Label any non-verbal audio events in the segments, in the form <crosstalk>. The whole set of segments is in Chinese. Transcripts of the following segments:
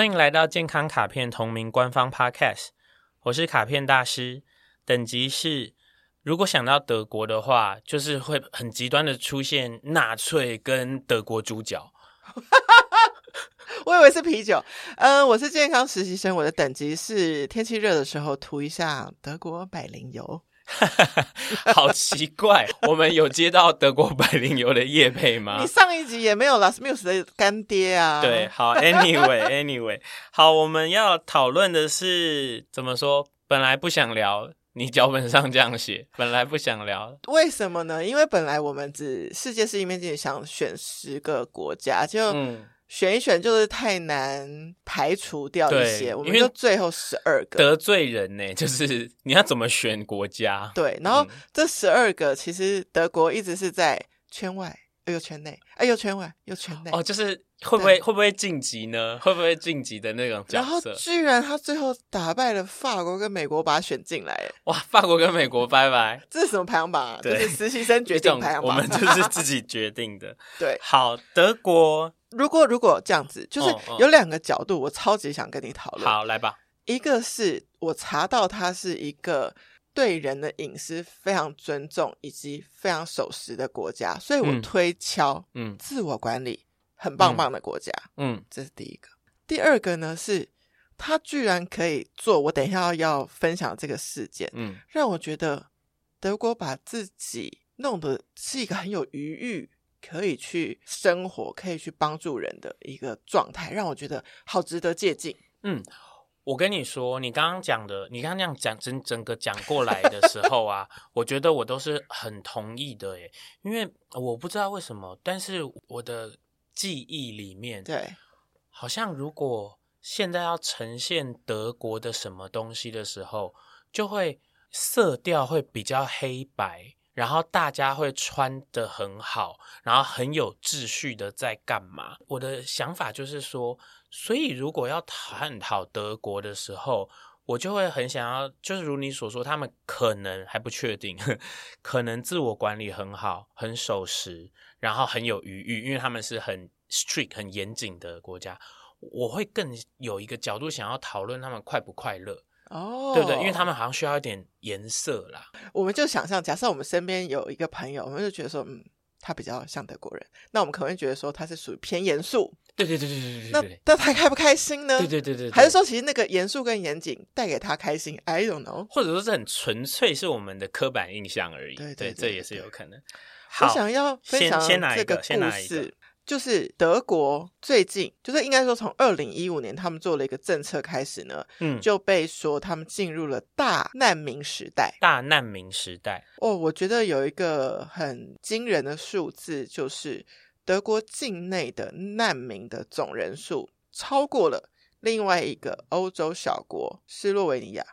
欢迎来到健康卡片同名官方 Podcast，我是卡片大师，等级是如果想到德国的话，就是会很极端的出现纳粹跟德国猪脚。<laughs> 我以为是啤酒。嗯、我是健康实习生，我的等级是天气热的时候涂一下德国百灵油。<laughs> 好奇怪，我们有接到德国百灵油的叶配吗？你上一集也没有 Las Muse 的干爹啊。对，好，Anyway，Anyway，<laughs> 好，我们要讨论的是怎么说？本来不想聊，你脚本上这样写，本来不想聊，为什么呢？因为本来我们只世界是一面镜，想选十个国家，就。嗯选一选就是太难排除掉一些，我们就最后十二个得罪人呢，就是 <laughs> 你要怎么选国家？对，然后这十二个其实德国一直是在圈外，哎呦圈内，哎呦圈外，又圈内。哦，就是会不会会不会晋级呢？会不会晋级的那种角色？然后居然他最后打败了法国跟美国，把他选进来。哇，法国跟美国拜拜，这是什么排行榜啊？对，就是实习生决定排行榜，我们就是自己决定的。<laughs> 对，好，德国。如果如果这样子，就是有两个角度，我超级想跟你讨论。好，来吧。一个是我查到他是一个对人的隐私非常尊重以及非常守时的国家，所以我推敲，嗯，自我管理很棒棒的国家，嗯，这是第一个。第二个呢是，他居然可以做我等一下要分享这个事件，嗯，让我觉得德国把自己弄得是一个很有余裕。可以去生活，可以去帮助人的一个状态，让我觉得好值得借鉴。嗯，我跟你说，你刚刚讲的，你刚刚那样讲整整个讲过来的时候啊，<laughs> 我觉得我都是很同意的耶，因为我不知道为什么，但是我的记忆里面，对，好像如果现在要呈现德国的什么东西的时候，就会色调会比较黑白。然后大家会穿的很好，然后很有秩序的在干嘛？我的想法就是说，所以如果要探讨德国的时候，我就会很想要，就是如你所说，他们可能还不确定，<laughs> 可能自我管理很好，很守时，然后很有余裕，因为他们是很 strict、很严谨的国家。我会更有一个角度想要讨论他们快不快乐。哦，oh, 对不对？因为他们好像需要一点颜色啦。我们就想象，假设我们身边有一个朋友，我们就觉得说，嗯，他比较像德国人，那我们可能会觉得说他是属于偏严肃。对对对对对对。那那他开不开心呢？对对对对。还是说，其实那个严肃跟严谨带给他开心？I don't know。或者说是很纯粹是我们的刻板印象而已。对对，对，对，这也是有可能。好，我想要分享这个故事。就是德国最近，就是应该说从二零一五年他们做了一个政策开始呢，嗯，就被说他们进入了大难民时代。大难民时代哦，我觉得有一个很惊人的数字，就是德国境内的难民的总人数超过了另外一个欧洲小国斯洛维尼亚，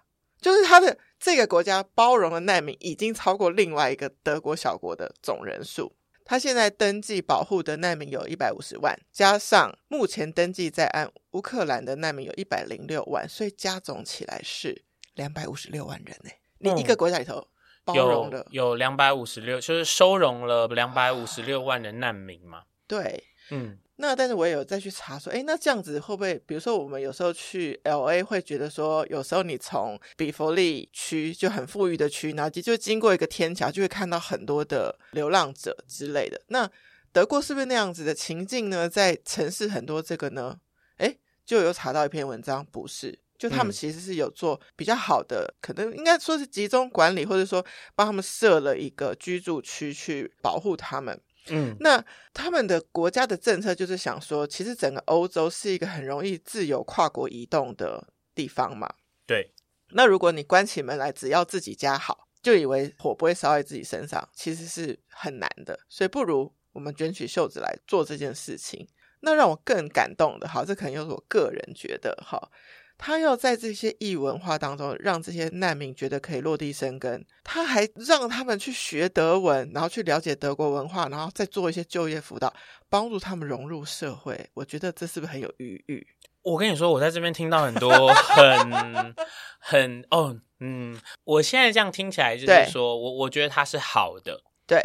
就是他的这个国家包容的难民已经超过另外一个德国小国的总人数。他现在登记保护的难民有一百五十万，加上目前登记在案乌克兰的难民有一百零六万，所以加总起来是两百五十六万人呢。你一个国家里头包容了、嗯、有两百五十六，就是收容了两百五十六万的难民嘛？对，嗯。那但是我也有再去查说，诶，那这样子会不会，比如说我们有时候去 LA 会觉得说，有时候你从比佛利区就很富裕的区，然后就经过一个天桥，就会看到很多的流浪者之类的。那德国是不是那样子的情境呢？在城市很多这个呢？诶，就有查到一篇文章，不是，就他们其实是有做比较好的，嗯、可能应该说是集中管理，或者说帮他们设了一个居住区去保护他们。嗯，那他们的国家的政策就是想说，其实整个欧洲是一个很容易自由跨国移动的地方嘛。对，那如果你关起门来，只要自己家好，就以为火不会烧在自己身上，其实是很难的。所以不如我们卷起袖子来做这件事情。那让我更感动的，好，这可能又是我个人觉得，哈。他要在这些异文化当中，让这些难民觉得可以落地生根。他还让他们去学德文，然后去了解德国文化，然后再做一些就业辅导，帮助他们融入社会。我觉得这是不是很有余裕？我跟你说，我在这边听到很多很 <laughs> 很哦，嗯，我现在这样听起来就是说我我觉得他是好的，对。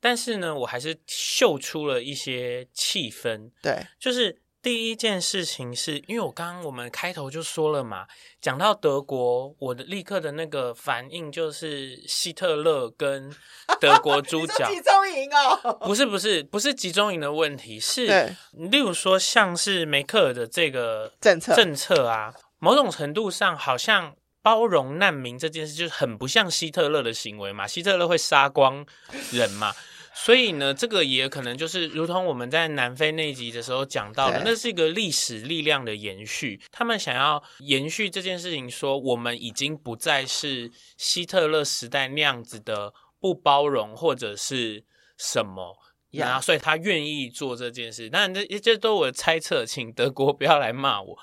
但是呢，我还是嗅出了一些气氛，对，就是。第一件事情是因为我刚刚我们开头就说了嘛，讲到德国，我的立刻的那个反应就是希特勒跟德国猪 <laughs> 脚集中营哦，不是不是不是集中营的问题，是例如说像是梅克尔的这个政策政策啊，某种程度上好像包容难民这件事就是很不像希特勒的行为嘛，希特勒会杀光人嘛。所以呢，这个也可能就是如同我们在南非那一集的时候讲到的，那是一个历史力量的延续。他们想要延续这件事情，说我们已经不再是希特勒时代那样子的不包容或者是什么，然后所以他愿意做这件事。当然，这这都我的猜测，请德国不要来骂我。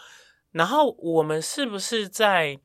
然后我们是不是在？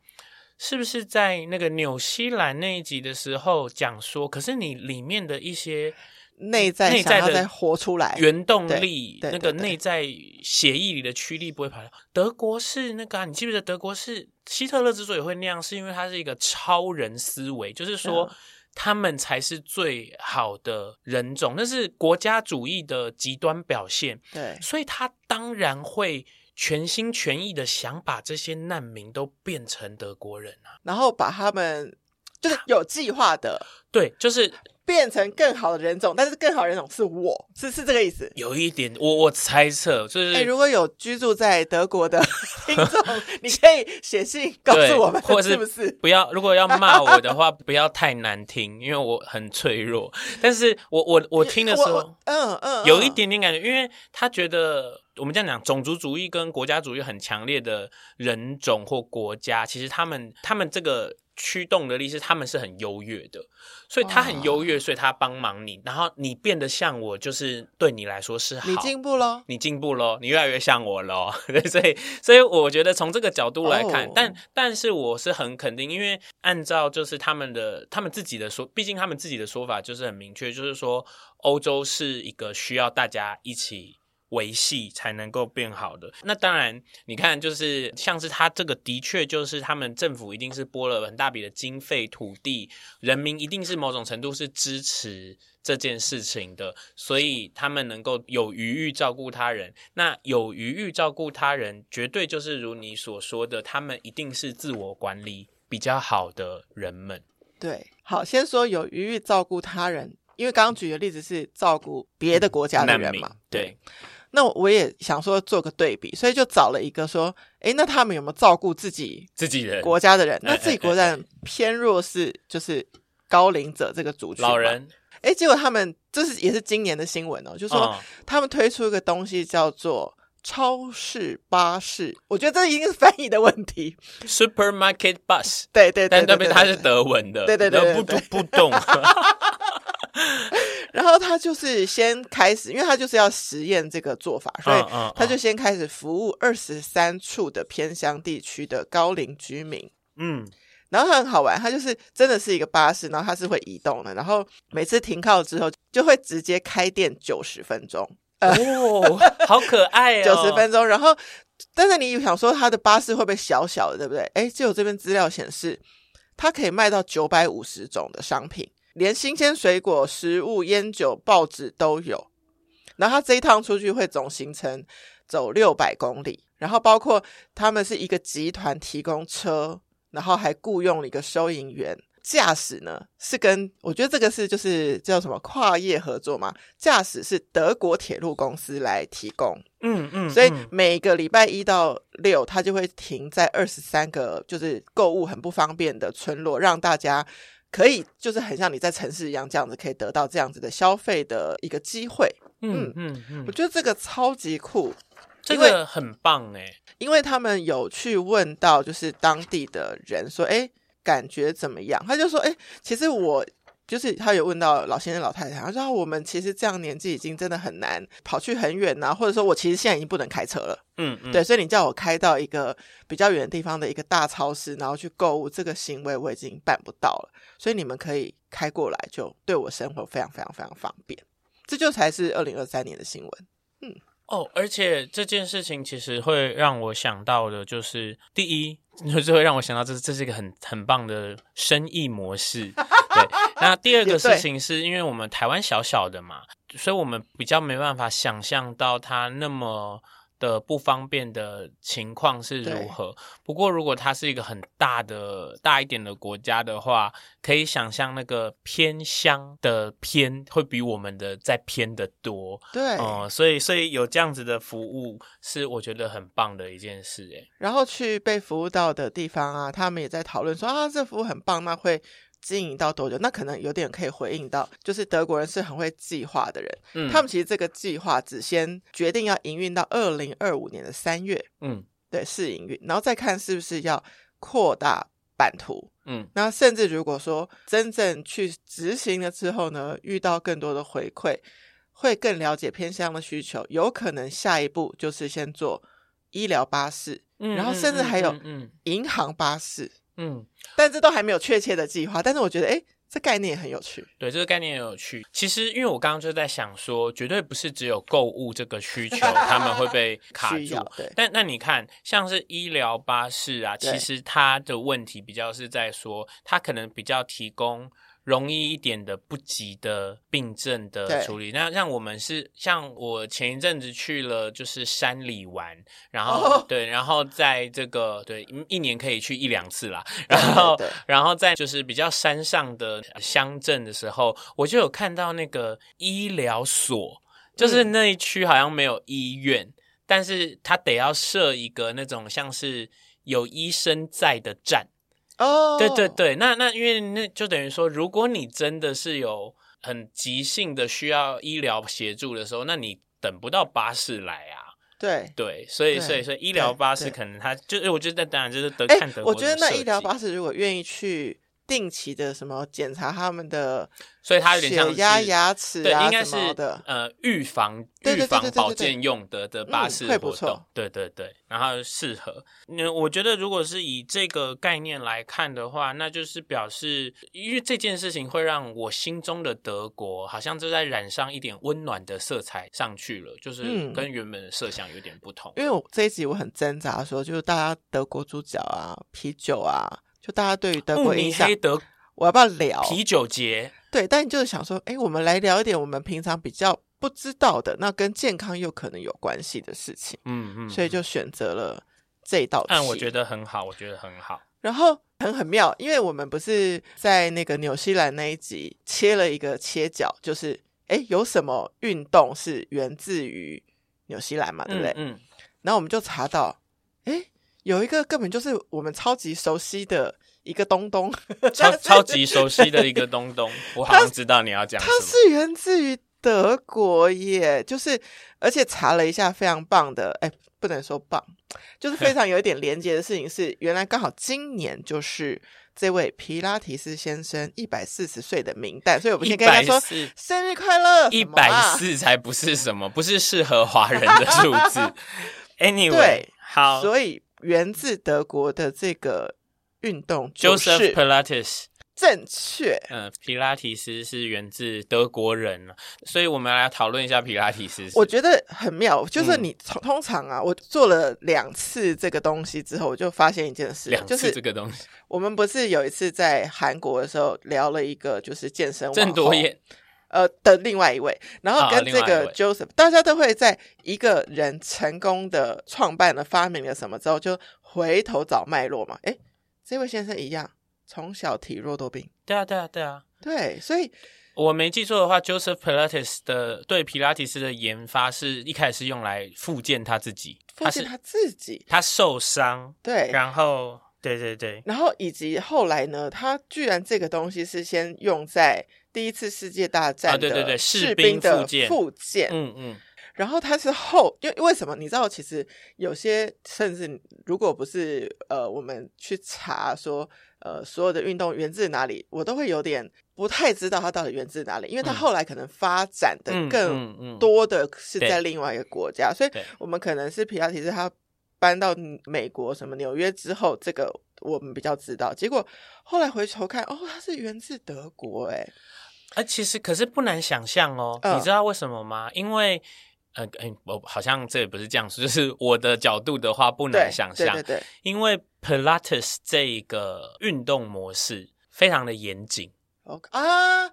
是不是在那个纽西兰那一集的时候讲说？可是你里面的一些。内在内在的活出来原动力，那个内在血液里的驱力不会跑掉。德国是那个、啊，你记不记得德国是希特勒之所以会那样，是因为他是一个超人思维，就是说他们才是最好的人种，那是国家主义的极端表现。对，所以他当然会全心全意的想把这些难民都变成德国人啊，然后把他们就是有计划的，对，就是。变成更好的人种，但是更好的人种是我，是是这个意思。有一点，我我猜测就是，如果有居住在德国的 <laughs> 听众，你可以写信告诉我们，或者是不是？不要，如果要骂我的话，<laughs> 不要太难听，因为我很脆弱。但是我我我听的时候，嗯嗯，有一点点感觉，因为他觉得我们这样讲，种族主义跟国家主义很强烈的人种或国家，其实他们他们这个。驱动的力是他们是很优越的，所以他很优越，所以他帮忙你，然后你变得像我，就是对你来说是好。你进步喽，你进步喽，你越来越像我喽。<laughs> 对，所以所以我觉得从这个角度来看，但但是我是很肯定，因为按照就是他们的他们自己的说，毕竟他们自己的说法就是很明确，就是说欧洲是一个需要大家一起。维系才能够变好的。那当然，你看，就是像是他这个，的确就是他们政府一定是拨了很大笔的经费、土地，人民一定是某种程度是支持这件事情的，所以他们能够有余裕照顾他人。那有余裕照顾他人，绝对就是如你所说的，他们一定是自我管理比较好的人们。对，好，先说有余裕照顾他人，因为刚刚举的例子是照顾别的国家的人嘛，对。那我也想说做个对比，所以就找了一个说，哎，那他们有没有照顾自己自己人国家的人？那自己国家人 <laughs> 偏弱势，就是高龄者这个族群，老人。哎，结果他们这是也是今年的新闻哦，就是说他们推出一个东西叫做超市巴士，我觉得这一定是翻译的问题。Supermarket bus，对对对，但那边它是德文的，对对对，不不不动。<laughs> 然后他就是先开始，因为他就是要实验这个做法，所以他就先开始服务二十三处的偏乡地区的高龄居民。嗯，然后他很好玩，他就是真的是一个巴士，然后它是会移动的，然后每次停靠之后就会直接开店九十分钟。哦，<laughs> 好可爱哦，九十分钟。然后，但是你想说他的巴士会不会小小的，对不对？哎，就有这边资料显示，它可以卖到九百五十种的商品。连新鲜水果、食物、烟酒、报纸都有。然后他这一趟出去会总行程走六百公里，然后包括他们是一个集团提供车，然后还雇佣了一个收银员。驾驶呢是跟我觉得这个是就是叫什么跨业合作嘛？驾驶是德国铁路公司来提供。嗯嗯，所以每个礼拜一到六，他就会停在二十三个就是购物很不方便的村落，让大家。可以，就是很像你在城市一样，这样子可以得到这样子的消费的一个机会。嗯嗯嗯，我觉得这个超级酷，这个很棒诶，因为他们有去问到就是当地的人说，诶，感觉怎么样？他就说，诶，其实我。就是他有问到老先生、老太太，他说我们其实这样年纪已经真的很难跑去很远呐，或者说我其实现在已经不能开车了。嗯嗯，对，所以你叫我开到一个比较远的地方的一个大超市，然后去购物，这个行为我已经办不到了。所以你们可以开过来，就对我生活非常非常非常方便。这就才是二零二三年的新闻。嗯。哦，而且这件事情其实会让我想到的，就是第一，<laughs> 就是会让我想到这这是一个很很棒的生意模式。对，那第二个事情是因为我们台湾小小的嘛，所以我们比较没办法想象到它那么的不方便的情况是如何。不过，如果它是一个很大的、大一点的国家的话，可以想象那个偏乡的偏会比我们的再偏得多。对，哦、嗯，所以，所以有这样子的服务是我觉得很棒的一件事。哎，然后去被服务到的地方啊，他们也在讨论说啊，这服务很棒，那会经营到多久？那可能有点可以回应到，就是德国人是很会计划的人。嗯，他们其实这个计划只先决定要营运到二零二五年的三月。嗯，对，试营运，然后再看是不是要扩大版图。嗯，那甚至如果说真正去执行了之后呢，遇到更多的回馈，会更了解偏向的需求，有可能下一步就是先做医疗巴士，嗯，然后甚至还有银行巴士。嗯，但这都还没有确切的计划。但是我觉得，哎，这概念也很有趣。对，这个概念也有趣。其实，因为我刚刚就在想说，绝对不是只有购物这个需求，他们会被卡住。对。但那你看，像是医疗巴士啊，其实它的问题比较是在说，它可能比较提供。容易一点的不急的病症的处理，那像我们是像我前一阵子去了就是山里玩，然后、哦、对，然后在这个对一年可以去一两次啦，<laughs> 然后然后在就是比较山上的乡镇的时候，我就有看到那个医疗所，就是那一区好像没有医院，嗯、但是他得要设一个那种像是有医生在的站。哦，oh. 对对对，那那因为那就等于说，如果你真的是有很急性的需要医疗协助的时候，那你等不到巴士来啊。对对，所以所以所以医疗巴士可能他就是，我觉得当然就是得看德国。我觉得那医疗巴士如果愿意去定期的什么检查他们的。所以它有点像牙齿对，应该是呃预防预防保健用的的巴士活动，对对对，然后适合。那我觉得如果是以这个概念来看的话，那就是表示，因为这件事情会让我心中的德国好像就在染上一点温暖的色彩上去了，就是跟原本的设想有点不同。因为我这一集我很挣扎说，就是大家德国猪脚啊、啤酒啊，就大家对于德国印象，我要不要聊啤酒节？对，但你就是想说，哎，我们来聊一点我们平常比较不知道的，那跟健康又可能有关系的事情。嗯嗯，所以就选择了这一道题。但我觉得很好，我觉得很好。然后很很妙，因为我们不是在那个纽西兰那一集切了一个切角，就是哎，有什么运动是源自于纽西兰嘛？对不对？嗯。嗯，然后我们就查到，哎，有一个根本就是我们超级熟悉的。一个东东，<laughs> 超超级熟悉的一个东东，<laughs> 我好像知道你要讲什么。它是源自于德国耶，就是而且查了一下，非常棒的，哎，不能说棒，就是非常有一点连接的事情是，原来刚好今年就是这位皮拉提斯先生一百四十岁的明代，所以我们先跟他说生日快乐。一百四才不是什么，不是适合华人的数字。<laughs> Anyway，好，所以源自德国的这个。运动 Joseph Pilates 正确，嗯，皮拉提斯是源自德国人，所以我们来讨论一下皮拉提斯。我觉得很妙，就是你通常啊，我做了两次这个东西之后，我就发现一件事，两次这个东西，我们不是有一次在韩国的时候聊了一个就是健身郑多燕，呃的另外一位，然后跟这个 Joseph，大家都会在一个人成功的创办了发明了什么之后，就回头找脉络嘛，诶这位先生一样，从小体弱多病。对啊，对啊，对啊，对。所以我没记错的话，Joseph Pilates 的对皮拉提斯的研发是一开始是用来复健他自己，复健他自己，他受伤。对，然后对对对，然后以及后来呢，他居然这个东西是先用在第一次世界大战的士兵的附件。嗯嗯。然后它是后，因为为什么？你知道，其实有些甚至如果不是呃，我们去查说呃，所有的运动源自哪里，我都会有点不太知道它到底源自哪里，因为它后来可能发展的更多的是在另外一个国家，所以我们可能是皮拉提斯他搬到美国什么纽约之后，这个我们比较知道。结果后来回头看，哦，它是源自德国，哎，哎，其实可是不难想象哦，你知道为什么吗？因为呃，哎，我好像这也不是这样说，就是我的角度的话，不难想象，对对对，因为 Pilates 这一个运动模式非常的严谨。OK 啊，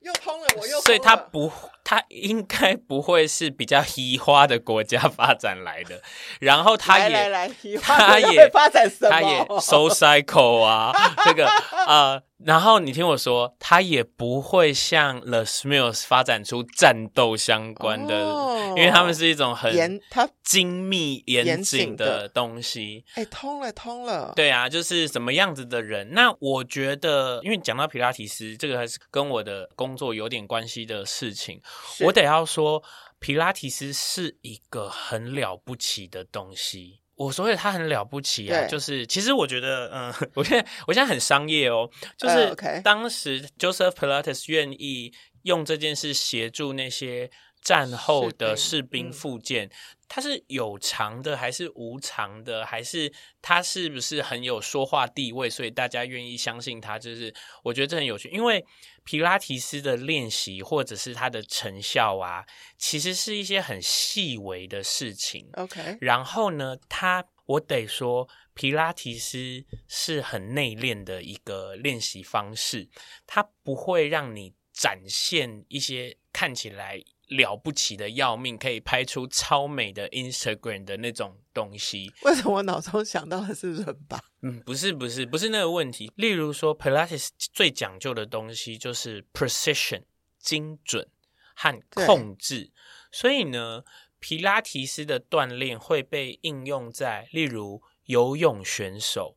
又通了，我又通了。所以它不，它应该不会是比较移花的国家发展来的。<laughs> 然后它也，来来来它也发展什么？它也 so cycle 啊，<laughs> 这个呃，然后你听我说，它也不会像 The Smiths 发展出战斗相关的，哦、因为他们是一种很严、它精密严谨的东西。哎，通了，通了。对啊，就是什么样子的人？那我觉得，因为讲到皮拉提斯，这个还是跟我的工作有点关系的事情，我得要说，皮拉提斯是一个很了不起的东西。我所以他很了不起啊，就是其实我觉得，嗯，<laughs> 我现在我现在很商业哦，就是当时 Joseph Pilates 愿意用这件事协助那些战后的士兵复健。他是有偿的还是无偿的？还是他是不是很有说话地位，所以大家愿意相信他？就是我觉得这很有趣，因为皮拉提斯的练习或者是他的成效啊，其实是一些很细微的事情。OK，然后呢，他我得说，皮拉提斯是很内敛的一个练习方式，它不会让你展现一些看起来。了不起的要命，可以拍出超美的 Instagram 的那种东西。为什么我脑中想到的是人吧？<laughs> 嗯，不是，不是，不是那个问题。例如说，Pilates 最讲究的东西就是 precision 精准和控制。所以呢，皮拉提斯的锻炼会被应用在例如游泳选手，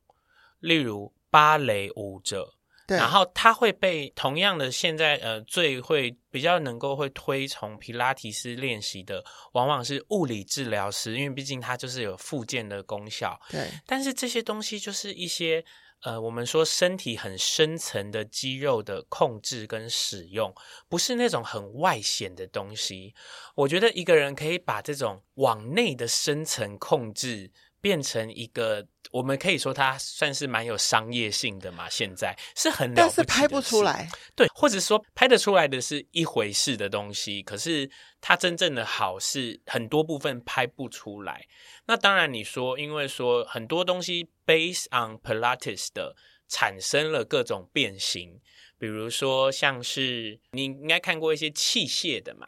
例如芭蕾舞者。然后他会被同样的现在呃最会比较能够会推崇皮拉提斯练习的，往往是物理治疗师，因为毕竟它就是有复健的功效。对，但是这些东西就是一些呃我们说身体很深层的肌肉的控制跟使用，不是那种很外显的东西。我觉得一个人可以把这种往内的深层控制。变成一个，我们可以说它算是蛮有商业性的嘛。现在是很了不起，但是拍不出来，对，或者说拍得出来的是一回事的东西，可是它真正的好是很多部分拍不出来。那当然，你说因为说很多东西 based on Pilates 的产生了各种变形，比如说像是你应该看过一些器械的嘛。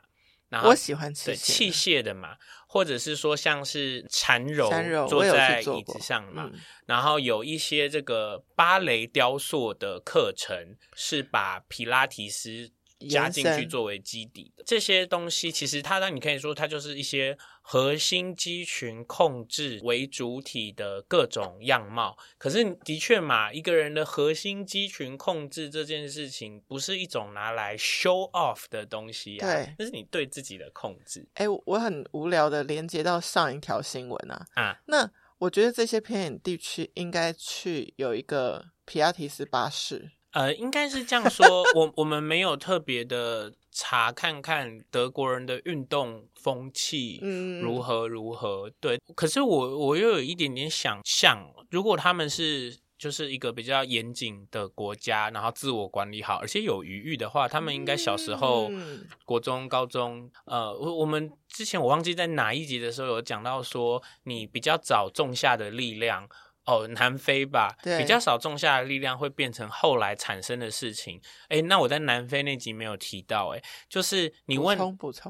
我喜欢器械，器械的嘛，或者是说像是缠柔，坐在椅子上嘛，嗯、然后有一些这个芭蕾雕塑的课程是把皮拉提斯。加进去作为基底的这些东西，其实它让你可以说它就是一些核心肌群控制为主体的各种样貌。可是的确嘛，一个人的核心肌群控制这件事情，不是一种拿来 show off 的东西啊，对，那是你对自己的控制。哎、欸，我很无聊的连接到上一条新闻啊啊，那我觉得这些偏远地区应该去有一个皮亚提斯巴士。呃，应该是这样说，我我们没有特别的查看看德国人的运动风气如何如何，嗯、对。可是我我又有一点点想象，如果他们是就是一个比较严谨的国家，然后自我管理好，而且有余裕的话，他们应该小时候、嗯、国中、高中，呃，我我们之前我忘记在哪一集的时候有讲到说，你比较早种下的力量。哦，南非吧，比较少种下的力量会变成后来产生的事情。哎，那我在南非那集没有提到，哎，就是你问，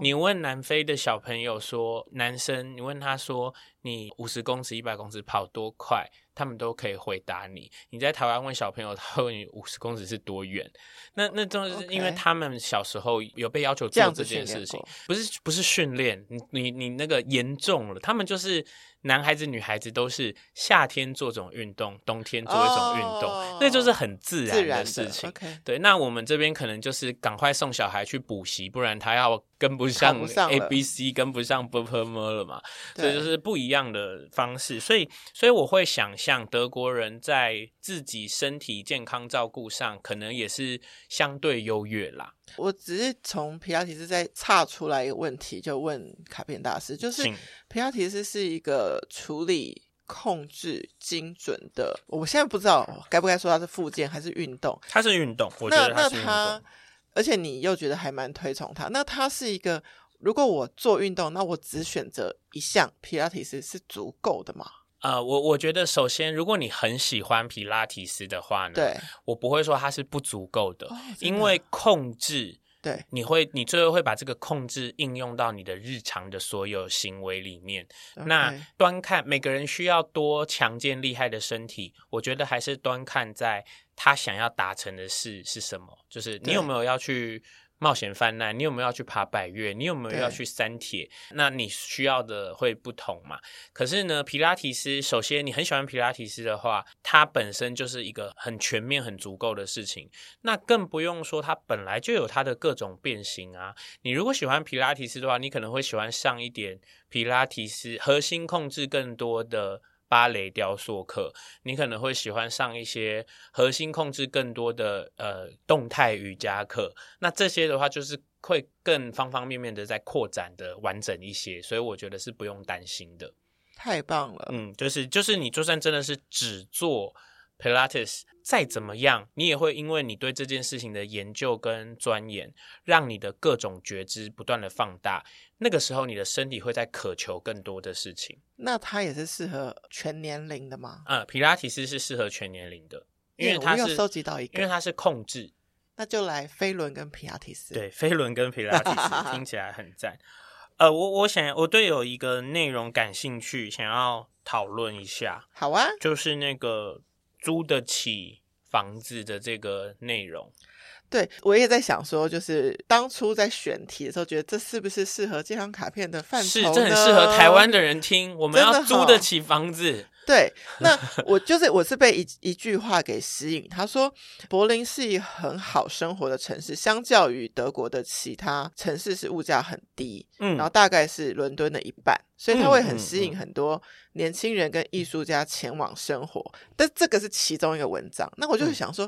你问南非的小朋友说，男生，你问他说，你五十公尺、一百公尺跑多快？他们都可以回答你。你在台湾问小朋友，他问你五十公尺是多远？那那都是因为他们小时候有被要求做这件事情，不是不是训练。你你你那个严重了，他们就是男孩子女孩子都是夏天做这种运动，冬天做一种运动，哦、那就是很自然的事情。Okay、对，那我们这边可能就是赶快送小孩去补习，不然他要跟不上 A B C，跟不上 B P M 了嘛。所以就是不一样的方式，所以所以我会想。象德国人在自己身体健康照顾上，可能也是相对优越啦。我只是从皮拉提斯再岔出来一个问题，就问卡片大师，就是皮拉提斯是一个处理控制精准的，我现在不知道该不该说它是附件还是运动。它是运动，我觉得它是运动。那那它，而且你又觉得还蛮推崇它。那它是一个，如果我做运动，那我只选择一项皮拉提斯是足够的吗？呃，我我觉得首先，如果你很喜欢皮拉提斯的话呢，对，我不会说它是不足够的，哦，因为控制对，你会你最后会把这个控制应用到你的日常的所有行为里面。Okay. 那端看每个人需要多强健厉害的身体，我觉得还是端看在他想要达成的事是什么，就是你有没有要去。冒险犯难，你有没有要去爬百岳？你有没有要去三铁？那你需要的会不同嘛？可是呢，皮拉提斯，首先你很喜欢皮拉提斯的话，它本身就是一个很全面、很足够的事情。那更不用说它本来就有它的各种变形啊。你如果喜欢皮拉提斯的话，你可能会喜欢上一点皮拉提斯，核心控制更多的。芭蕾雕塑课，你可能会喜欢上一些核心控制更多的呃动态瑜伽课。那这些的话，就是会更方方面面的在扩展的完整一些，所以我觉得是不用担心的。太棒了，嗯，就是就是你就算真的是只做。Pilates 再怎么样，你也会因为你对这件事情的研究跟钻研，让你的各种觉知不断的放大。那个时候，你的身体会在渴求更多的事情。那它也是适合全年龄的吗？嗯，皮拉提斯是适合全年龄的，因为它是收集到一个，因为它是控制。那就来飞轮跟皮拉提斯。对，飞轮跟皮拉提斯听起来很赞。呃，我我想我对有一个内容感兴趣，想要讨论一下。好啊，就是那个。租得起房子的这个内容，对，我也在想说，就是当初在选题的时候，觉得这是不是适合这张卡片的范畴？是，这很适合台湾的人听。我们要租得起房子。对，那我就是我是被一一句话给吸引。他说，柏林是一个很好生活的城市，相较于德国的其他城市是物价很低，嗯，然后大概是伦敦的一半，所以他会很吸引很多年轻人跟艺术家前往生活。嗯嗯嗯、但这个是其中一个文章，那我就想说，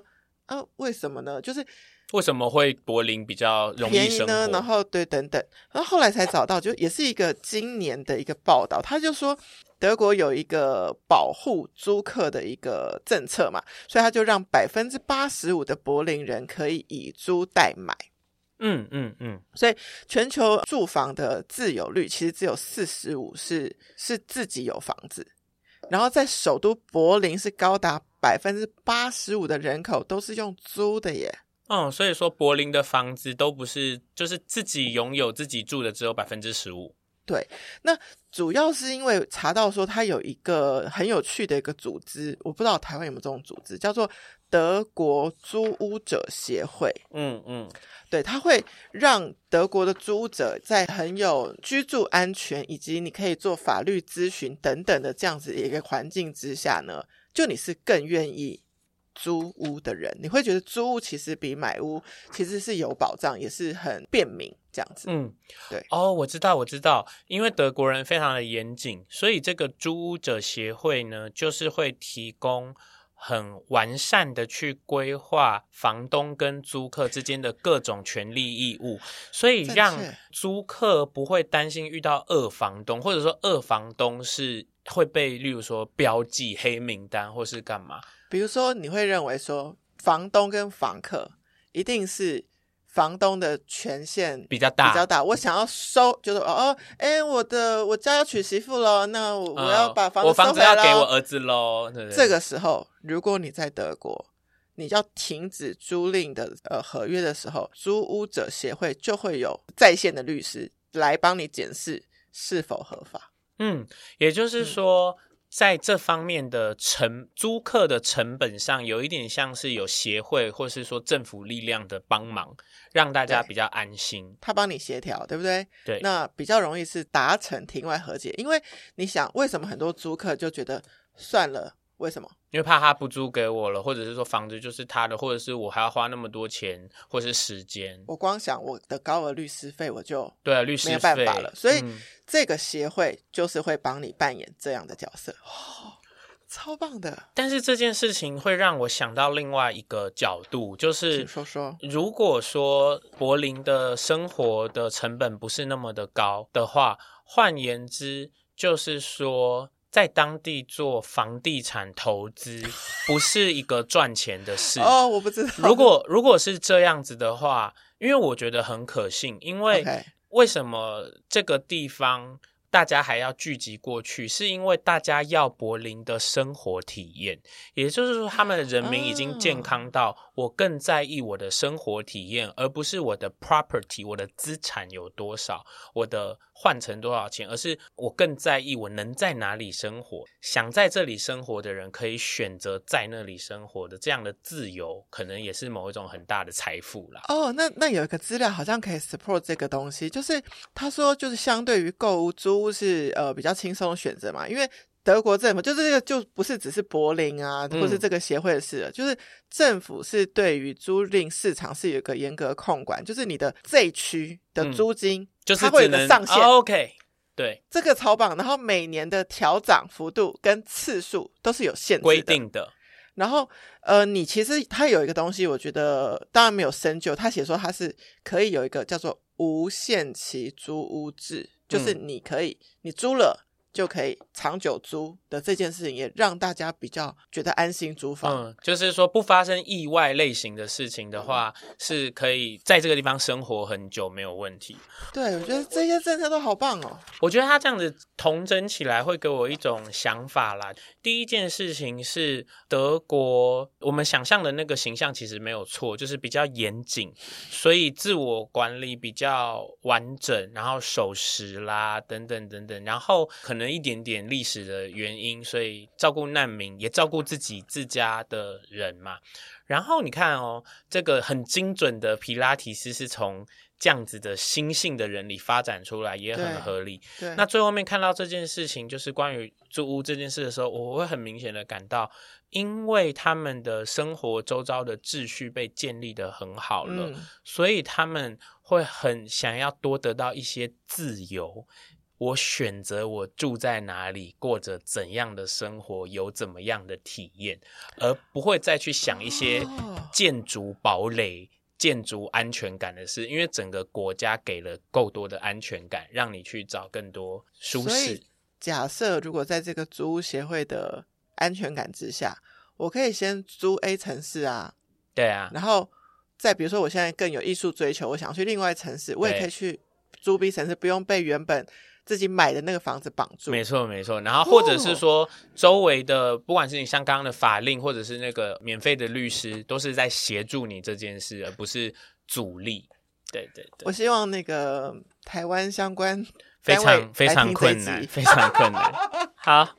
嗯、啊，为什么呢？就是。为什么会柏林比较容易呢？然后对，等等，然后后来才找到，就也是一个今年的一个报道，他就说德国有一个保护租客的一个政策嘛，所以他就让百分之八十五的柏林人可以以租代买。嗯嗯嗯，所以全球住房的自有率其实只有四十五是是自己有房子，然后在首都柏林是高达百分之八十五的人口都是用租的耶。嗯，所以说柏林的房子都不是，就是自己拥有自己住的只有百分之十五。对，那主要是因为查到说它有一个很有趣的一个组织，我不知道台湾有没有这种组织，叫做德国租屋者协会。嗯嗯，对，它会让德国的租屋者在很有居住安全以及你可以做法律咨询等等的这样子一个环境之下呢，就你是更愿意。租屋的人，你会觉得租屋其实比买屋其实是有保障，也是很便民这样子。嗯，对。哦，我知道，我知道，因为德国人非常的严谨，所以这个租屋者协会呢，就是会提供很完善的去规划房东跟租客之间的各种权利义务，所以让租客不会担心遇到二房东，或者说二房东是会被，例如说标记黑名单或是干嘛。比如说，你会认为说，房东跟房客一定是房东的权限比较大，比较大。我想要收，就是哦哦，哎，我的我家要娶媳妇了，那我，我要把房子收回来，我房子要给我儿子喽。对对，这个时候，如果你在德国，你要停止租赁的呃合约的时候，租屋者协会就会有在线的律师来帮你检视是否合法。嗯，也就是说。嗯在这方面的成租客的成本上，有一点像是有协会或是说政府力量的帮忙，让大家比较安心。他帮你协调，对不对？对，那比较容易是达成庭外和解。因为你想，为什么很多租客就觉得算了？为什么？因为怕他不租给我了，或者是说房子就是他的，或者是我还要花那么多钱，或者是时间。我光想我的高额律师费，我就对啊，律师费没有办法了。所以、嗯、这个协会就是会帮你扮演这样的角色，哦，超棒的。但是这件事情会让我想到另外一个角度，就是请说说，如果说柏林的生活的成本不是那么的高的话，换言之，就是说。在当地做房地产投资 <laughs> 不是一个赚钱的事。哦，我不知道。如果 <laughs> 如果是这样子的话，因为我觉得很可信，因为为什么这个地方大家还要聚集过去，是因为大家要柏林的生活体验，也就是说，他们的人民已经健康到我更在意我的生活体验，而不是我的 property，我的资产有多少，我的换成多少钱，而是我更在意我能在哪里生活。想在这里生活的人可以选择在那里生活的这样的自由，可能也是某一种很大的财富啦。哦，那那有一个资料好像可以 support 这个东西，就是他说，就是相对于购物租屋是呃比较轻松的选择嘛，因为德国政府就是这个就不是只是柏林啊，或是这个协会的事了，嗯、就是政府是对于租赁市场是有一个严格控管，就是你的这一区的租金、嗯、就是它会有个上限。哦、OK，对，这个超榜。然后每年的调涨幅度跟次数都是有限制的规定的。然后呃，你其实它有一个东西，我觉得当然没有深究，他写说它是可以有一个叫做无限期租屋制。就是你可以，你租了就可以长久租的这件事情，也让大家比较觉得安心租房。嗯，就是说不发生意外类型的事情的话，是可以在这个地方生活很久没有问题。对，我觉得这些政策都好棒哦。我觉得他这样子统整起来，会给我一种想法啦。第一件事情是德国，我们想象的那个形象其实没有错，就是比较严谨，所以自我管理比较完整，然后守时啦，等等等等，然后可能一点点历史的原因，所以照顾难民，也照顾自己自家的人嘛。然后你看哦，这个很精准的皮拉提斯是从。这样子的心性的人里发展出来也很合理。对，那最后面看到这件事情，就是关于租屋这件事的时候，我会很明显的感到，因为他们的生活周遭的秩序被建立的很好了，嗯，所以他们会很想要多得到一些自由。我选择我住在哪里，过着怎样的生活，有怎么样的体验，而不会再去想一些建筑堡垒。建筑安全感的事，因为整个国家给了够多的安全感，让你去找更多舒适。假设如果在这个租屋协会的安全感之下，我可以先租 A 城市啊，对啊，然后再比如说我现在更有艺术追求，我想去另外一城市，我也可以去租 B 城市，不用被原本。自己买的那个房子绑住，没错没错。然后或者是说，周围的不管是你像刚刚的法令，或者是那个免费的律师，都是在协助你这件事，而不是阻力。对对对。我希望那个台湾相关非常非常困难，<laughs> 非常困难。好。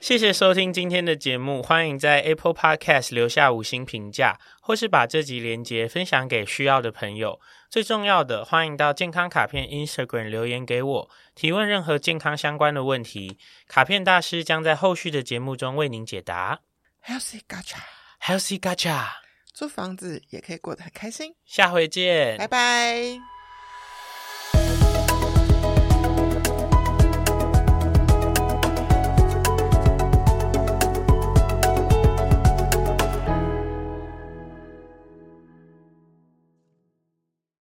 谢谢收听今天的节目，欢迎在 Apple Podcast 留下五星评价，或是把这集连接分享给需要的朋友。最重要的，欢迎到健康卡片 Instagram 留言给我，提问任何健康相关的问题，卡片大师将在后续的节目中为您解答。Healthy Gacha，Healthy Gacha，租房子也可以过得很开心。下回见，拜拜。